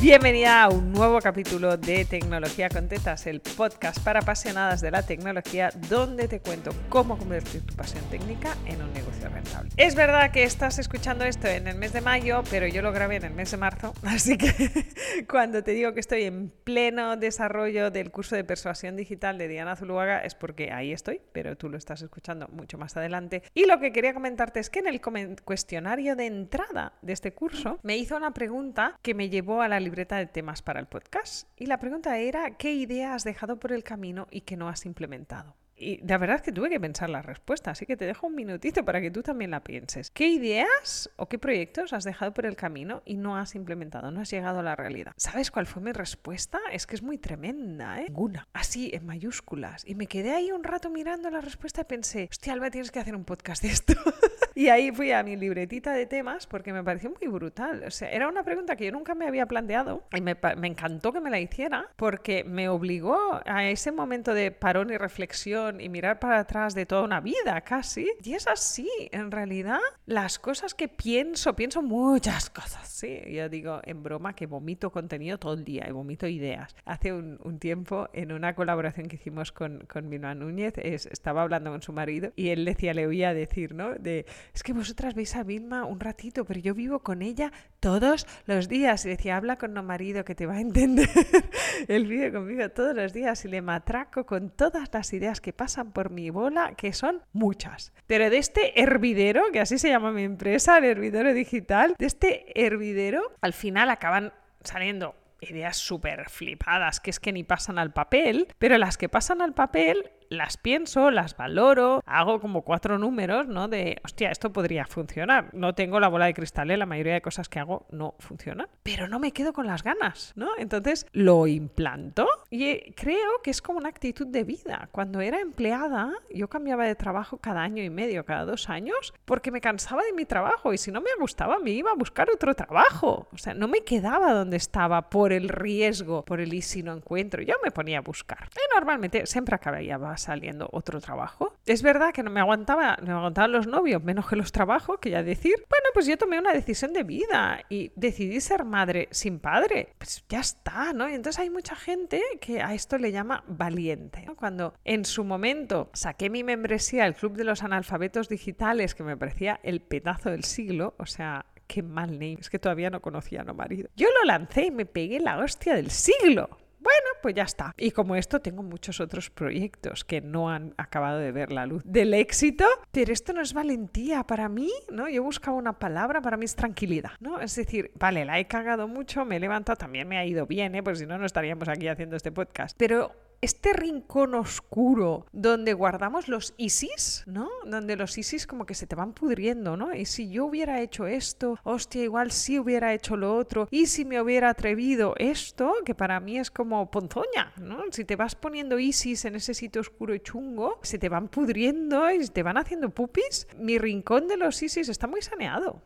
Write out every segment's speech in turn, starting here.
Bienvenida a un nuevo capítulo de Tecnología con Tetas, el podcast para apasionadas de la tecnología, donde te cuento cómo convertir tu pasión técnica en un negocio rentable. Es verdad que estás escuchando esto en el mes de mayo, pero yo lo grabé en el mes de marzo, así que cuando te digo que estoy en pleno desarrollo del curso de persuasión digital de Diana Zuluaga es porque ahí estoy, pero tú lo estás escuchando mucho más adelante. Y lo que quería comentarte es que en el cuestionario de entrada de este curso me hizo una pregunta que me llevó a la libreta de temas para el podcast. Y la pregunta era, ¿qué idea has dejado por el camino y que no has implementado? Y la verdad es que tuve que pensar la respuesta, así que te dejo un minutito para que tú también la pienses. ¿Qué ideas o qué proyectos has dejado por el camino y no has implementado, no has llegado a la realidad? ¿Sabes cuál fue mi respuesta? Es que es muy tremenda, ¿eh? Ninguna. Así, en mayúsculas. Y me quedé ahí un rato mirando la respuesta y pensé, hostia, Alba, tienes que hacer un podcast de esto. y ahí fui a mi libretita de temas porque me pareció muy brutal. O sea, era una pregunta que yo nunca me había planteado y me, me encantó que me la hiciera porque me obligó a ese momento de parón y reflexión y mirar para atrás de toda una vida casi. Y es así, en realidad, las cosas que pienso, pienso muchas cosas, sí. Yo digo en broma que vomito contenido todo el día y vomito ideas. Hace un, tiempo, en una colaboración que hicimos con, con Milán Núñez, estaba hablando con su marido y él decía, le oía decir, ¿no? De, es que vosotras veis a Vilma un ratito, pero yo vivo con ella todos los días. Y decía, habla con tu marido que te va a entender. él vive conmigo todos los días y le matraco con todas las ideas que pasan por mi bola, que son muchas. Pero de este hervidero, que así se llama mi empresa, el hervidero digital, de este hervidero, al final acaban saliendo ideas súper flipadas, que es que ni pasan al papel, pero las que pasan al papel las pienso, las valoro, hago como cuatro números, ¿no? De, hostia, esto podría funcionar. No tengo la bola de cristal, ¿eh? la mayoría de cosas que hago no funcionan, pero no me quedo con las ganas, ¿no? Entonces lo implanto y eh, creo que es como una actitud de vida. Cuando era empleada, yo cambiaba de trabajo cada año y medio, cada dos años, porque me cansaba de mi trabajo y si no me gustaba me iba a buscar otro trabajo. O sea, no me quedaba donde estaba por el riesgo, por el y si no encuentro. Yo me ponía a buscar. Y normalmente siempre acababa saliendo otro trabajo. Es verdad que no me aguantaba, no me aguantaban los novios, menos que los trabajos, que ya decir, bueno, pues yo tomé una decisión de vida y decidí ser madre sin padre. Pues ya está, ¿no? Y entonces hay mucha gente que a esto le llama valiente. Cuando en su momento saqué mi membresía al Club de los Analfabetos Digitales, que me parecía el petazo del siglo, o sea, qué mal name, es que todavía no conocía a no marido. Yo lo lancé y me pegué la hostia del siglo. Bueno, pues ya está. Y como esto, tengo muchos otros proyectos que no han acabado de ver la luz del éxito, pero esto no es valentía para mí, ¿no? Yo buscaba una palabra, para mí es tranquilidad, ¿no? Es decir, vale, la he cagado mucho, me he levantado, también me ha ido bien, ¿eh? Pues si no, no estaríamos aquí haciendo este podcast. Pero este rincón oscuro donde guardamos los ISIS, ¿no? Donde los ISIS como que se te van pudriendo, ¿no? Y si yo hubiera hecho esto, hostia, igual sí hubiera hecho lo otro, y si me hubiera atrevido esto, que para mí es como ponzoña, ¿no? Si te vas poniendo ISIS en ese sitio oscuro y chungo, se te van pudriendo y te van haciendo pupis. Mi rincón de los ISIS está muy saneado.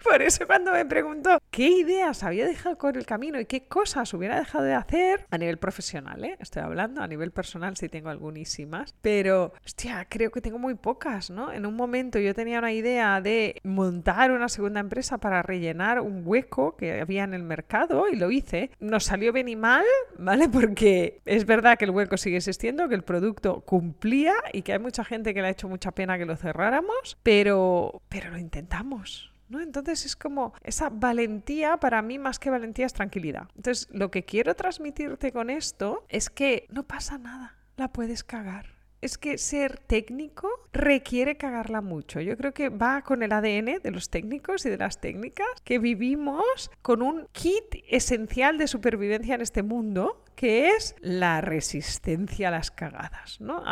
Por eso cuando me preguntó qué ideas había dejado con el camino y qué cosas hubiera dejado de hacer a nivel profesional, ¿eh? estoy hablando, a nivel personal sí tengo algunísimas, pero hostia, creo que tengo muy pocas, ¿no? En un momento yo tenía una idea de montar una segunda empresa para rellenar un hueco que había en el mercado y lo hice. Nos salió bien y mal, ¿vale? Porque es verdad que el hueco sigue existiendo, que el producto cumplía y que hay mucha gente que le ha hecho mucha pena que lo cerráramos, pero, pero lo intentamos. ¿No? Entonces es como esa valentía, para mí más que valentía es tranquilidad. Entonces lo que quiero transmitirte con esto es que no pasa nada, la puedes cagar es que ser técnico requiere cagarla mucho. Yo creo que va con el ADN de los técnicos y de las técnicas, que vivimos con un kit esencial de supervivencia en este mundo, que es la resistencia a las cagadas, ¿no?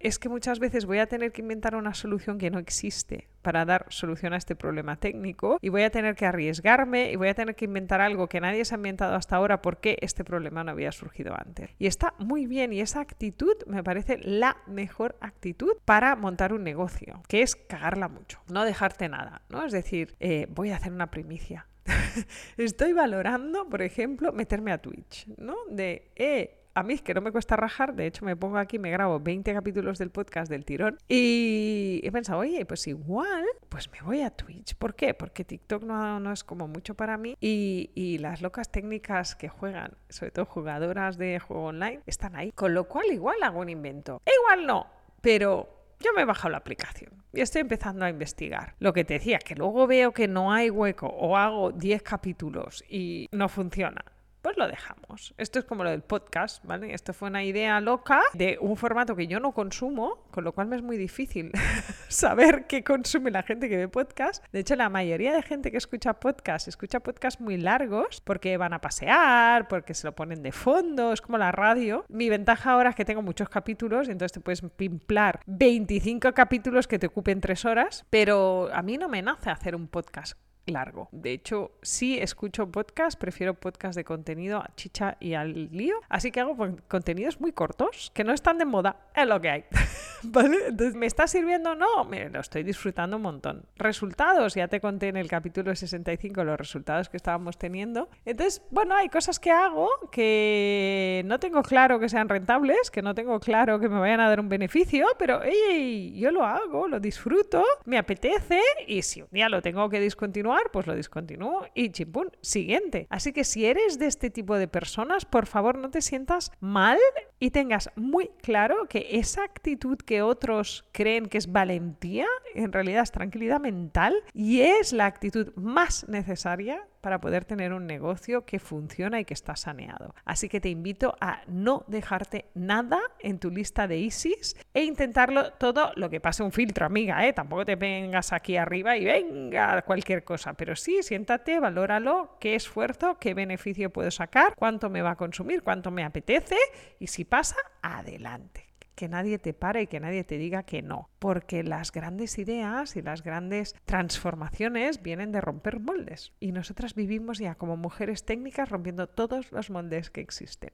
Es que muchas veces voy a tener que inventar una solución que no existe para dar solución a este problema técnico y voy a tener que arriesgarme y voy a tener que inventar algo que nadie se ha inventado hasta ahora porque este problema no había surgido antes. Y está muy bien y esa actitud me parece la mejor actitud para montar un negocio, que es cagarla mucho, no dejarte nada, ¿no? Es decir, eh, voy a hacer una primicia. Estoy valorando, por ejemplo, meterme a Twitch, ¿no? De, eh, A mí que no me cuesta rajar, de hecho me pongo aquí, me grabo 20 capítulos del podcast del tirón y he pensado, oye, pues igual, pues me voy a Twitch. ¿Por qué? Porque TikTok no, es como mucho para mí y, y las locas técnicas que juegan, sobre todo jugadoras de juego online, están ahí. Con lo cual igual hago un invento. E igual no, pero yo me he bajado la aplicación y estoy empezando a investigar. Lo que te decía, que luego veo que no hay hueco o hago 10 capítulos y no funciona pues lo dejamos. Esto es como lo del podcast, ¿vale? Esto fue una idea loca de un formato que yo no consumo, con lo cual me es muy difícil saber qué consume la gente que ve podcast. De hecho, la mayoría de gente que escucha podcast, escucha podcast muy largos porque van a pasear, porque se lo ponen de fondo, es como la radio. Mi ventaja ahora es que tengo muchos capítulos y entonces te puedes pimplar 25 capítulos que te ocupen 3 horas, pero a mí no me nace hacer un podcast largo. De hecho, si escucho podcast, prefiero podcast de contenido a chicha y al lío. Así que hago contenidos muy cortos, que no están de moda, es lo que hay. Entonces, ¿me está sirviendo? No, me lo estoy disfrutando un montón. Resultados, ya te conté en el capítulo 65 los resultados que estábamos teniendo. Entonces, bueno, hay cosas que hago que no tengo claro que sean rentables, que no tengo claro que me vayan a dar un beneficio, pero hey, yo lo hago, lo disfruto, me apetece y si un día lo tengo que discontinuar, pues lo discontinúo y chimpún, siguiente. Así que si eres de este tipo de personas, por favor no te sientas mal y tengas muy claro que esa actitud que otros creen que es valentía, en realidad es tranquilidad mental y es la actitud más necesaria para poder tener un negocio que funciona y que está saneado. Así que te invito a no dejarte nada en tu lista de ISIS e intentarlo todo lo que pase un filtro, amiga, ¿eh? Tampoco te vengas aquí arriba y venga cualquier pero sí, siéntate, valóralo, qué esfuerzo, qué beneficio puedo sacar, cuánto me va a consumir, cuánto me apetece y si pasa, adelante que nadie te pare y que nadie te diga que no, porque las grandes ideas y las grandes transformaciones vienen de romper moldes y nosotras vivimos ya como mujeres técnicas rompiendo todos los moldes que existen.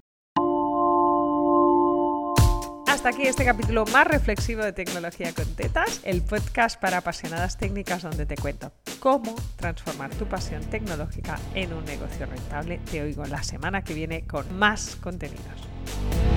Hasta aquí este capítulo más reflexivo de Tecnología con Tetas, el podcast para apasionadas técnicas donde te cuento cómo transformar tu pasión tecnológica en un negocio rentable. Te oigo la semana que viene con más contenidos.